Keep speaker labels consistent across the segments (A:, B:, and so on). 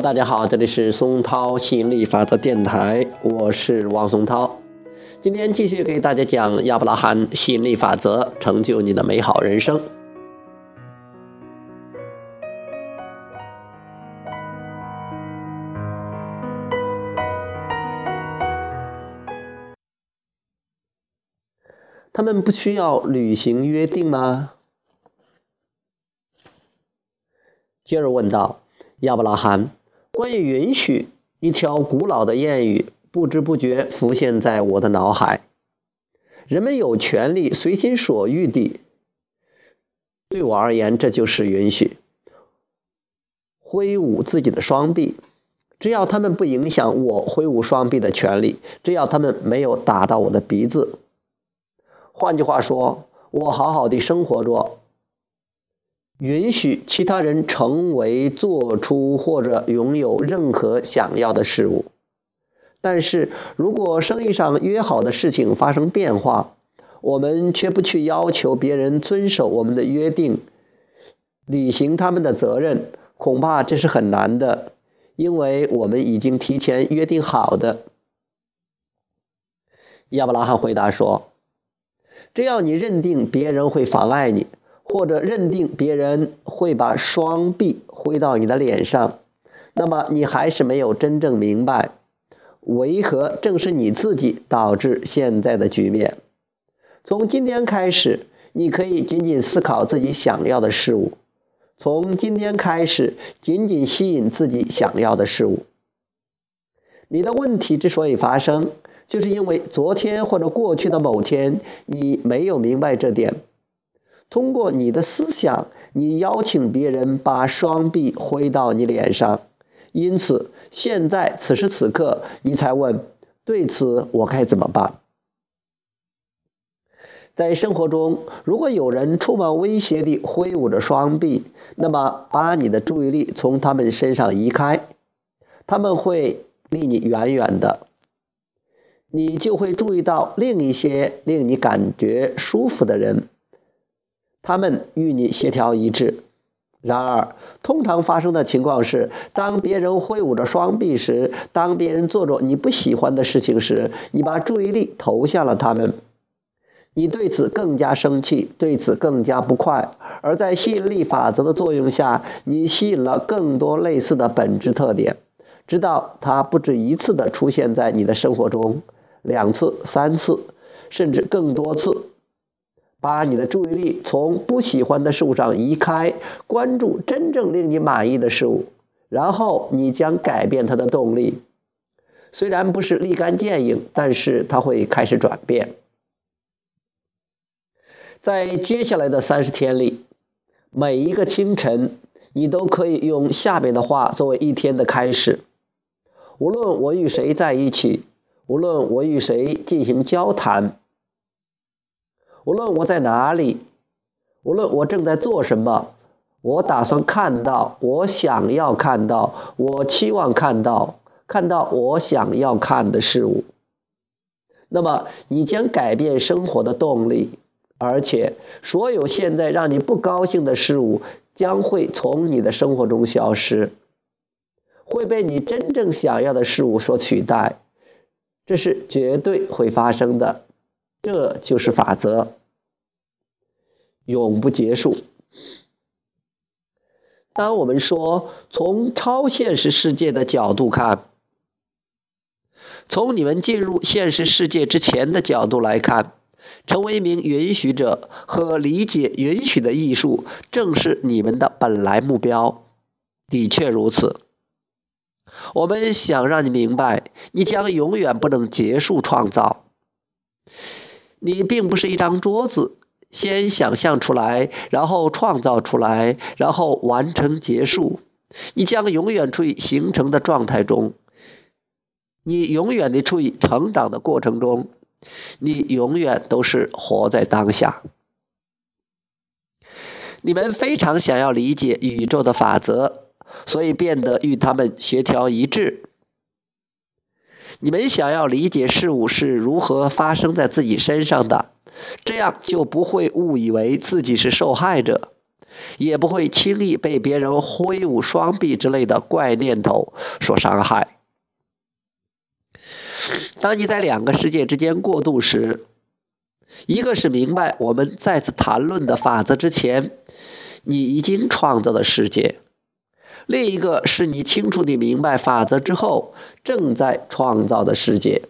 A: 大家好，这里是松涛吸引力法则电台，我是王松涛。今天继续给大家讲亚伯拉罕吸引力法则，成就你的美好人生。他们不需要履行约定吗？接着问道：“亚伯拉罕，关于允许，一条古老的谚语不知不觉浮现在我的脑海。人们有权利随心所欲地，对我而言，这就是允许。挥舞自己的双臂，只要他们不影响我挥舞双臂的权利，只要他们没有打到我的鼻子。”换句话说，我好好的生活着，允许其他人成为、做出或者拥有任何想要的事物。但是如果生意上约好的事情发生变化，我们却不去要求别人遵守我们的约定，履行他们的责任，恐怕这是很难的，因为我们已经提前约定好的。亚伯拉罕回答说。只要你认定别人会妨碍你，或者认定别人会把双臂挥到你的脸上，那么你还是没有真正明白，为何正是你自己导致现在的局面。从今天开始，你可以仅仅思考自己想要的事物；从今天开始，仅仅吸引自己想要的事物。你的问题之所以发生，就是因为昨天或者过去的某天，你没有明白这点。通过你的思想，你邀请别人把双臂挥到你脸上，因此现在此时此刻，你才问：对此我该怎么办？在生活中，如果有人充满威胁地挥舞着双臂，那么把你的注意力从他们身上移开，他们会离你远远的。你就会注意到另一些令你感觉舒服的人，他们与你协调一致。然而，通常发生的情况是，当别人挥舞着双臂时，当别人做着你不喜欢的事情时，你把注意力投向了他们，你对此更加生气，对此更加不快。而在吸引力法则的作用下，你吸引了更多类似的本质特点，直到它不止一次地出现在你的生活中。两次、三次，甚至更多次，把你的注意力从不喜欢的事物上移开，关注真正令你满意的事物，然后你将改变它的动力。虽然不是立竿见影，但是它会开始转变。在接下来的三十天里，每一个清晨，你都可以用下面的话作为一天的开始。无论我与谁在一起。无论我与谁进行交谈，无论我在哪里，无论我正在做什么，我打算看到，我想要看到，我期望看到，看到我想要看的事物。那么，你将改变生活的动力，而且所有现在让你不高兴的事物将会从你的生活中消失，会被你真正想要的事物所取代。这是绝对会发生的，这就是法则，永不结束。当我们说从超现实世界的角度看，从你们进入现实世界之前的角度来看，成为一名允许者和理解允许的艺术，正是你们的本来目标。的确如此。我们想让你明白，你将永远不能结束创造。你并不是一张桌子，先想象出来，然后创造出来，然后完成结束。你将永远处于形成的状态中，你永远的处于成长的过程中，你永远都是活在当下。你们非常想要理解宇宙的法则。所以变得与他们协调一致。你们想要理解事物是如何发生在自己身上的，这样就不会误以为自己是受害者。也不会轻易被别人挥舞双臂之类的怪念头所伤害。当你在两个世界之间过渡时，一个是明白我们再次谈论的法则之前，你已经创造的世界；另一个是你清楚地明白法则之后正在创造的世界。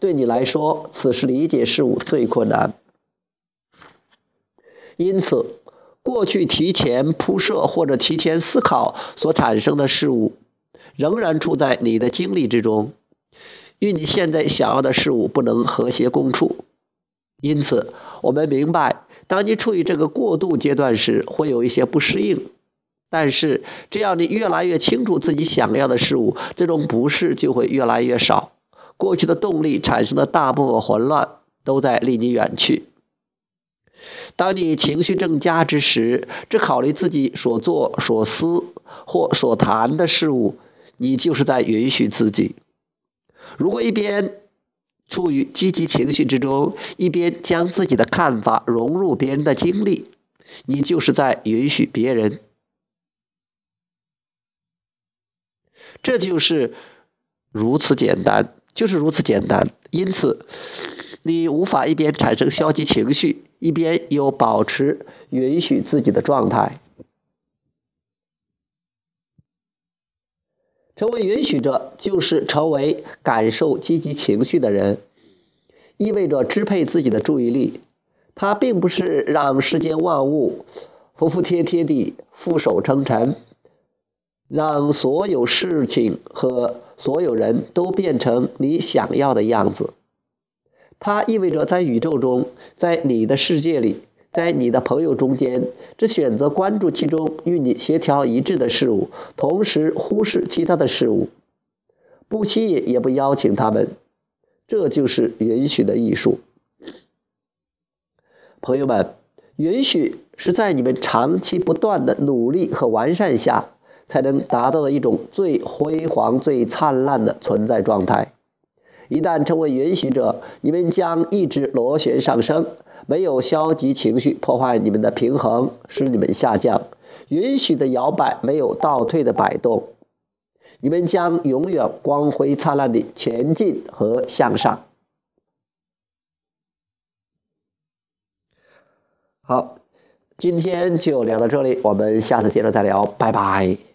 A: 对你来说，此时理解事物最困难。因此，过去提前铺设或者提前思考所产生的事物，仍然处在你的经历之中。与你现在想要的事物不能和谐共处，因此我们明白，当你处于这个过渡阶段时，会有一些不适应。但是，只要你越来越清楚自己想要的事物，这种不适就会越来越少。过去的动力产生的大部分混乱都在离你远去。当你情绪正佳之时，只考虑自己所做、所思或所谈的事物，你就是在允许自己。如果一边处于积极情绪之中，一边将自己的看法融入别人的经历，你就是在允许别人。这就是如此简单，就是如此简单。因此，你无法一边产生消极情绪，一边又保持允许自己的状态。成为允许者，就是成为感受积极情绪的人，意味着支配自己的注意力。它并不是让世间万物服服帖帖地俯首称臣，让所有事情和所有人都变成你想要的样子。它意味着在宇宙中，在你的世界里。在你的朋友中间，只选择关注其中与你协调一致的事物，同时忽视其他的事物，不吸引也不邀请他们，这就是允许的艺术。朋友们，允许是在你们长期不断的努力和完善下才能达到的一种最辉煌、最灿烂的存在状态。一旦成为允许者，你们将一直螺旋上升。没有消极情绪破坏你们的平衡，使你们下降；允许的摇摆，没有倒退的摆动，你们将永远光辉灿烂地前进和向上。好，今天就聊到这里，我们下次接着再聊，拜拜。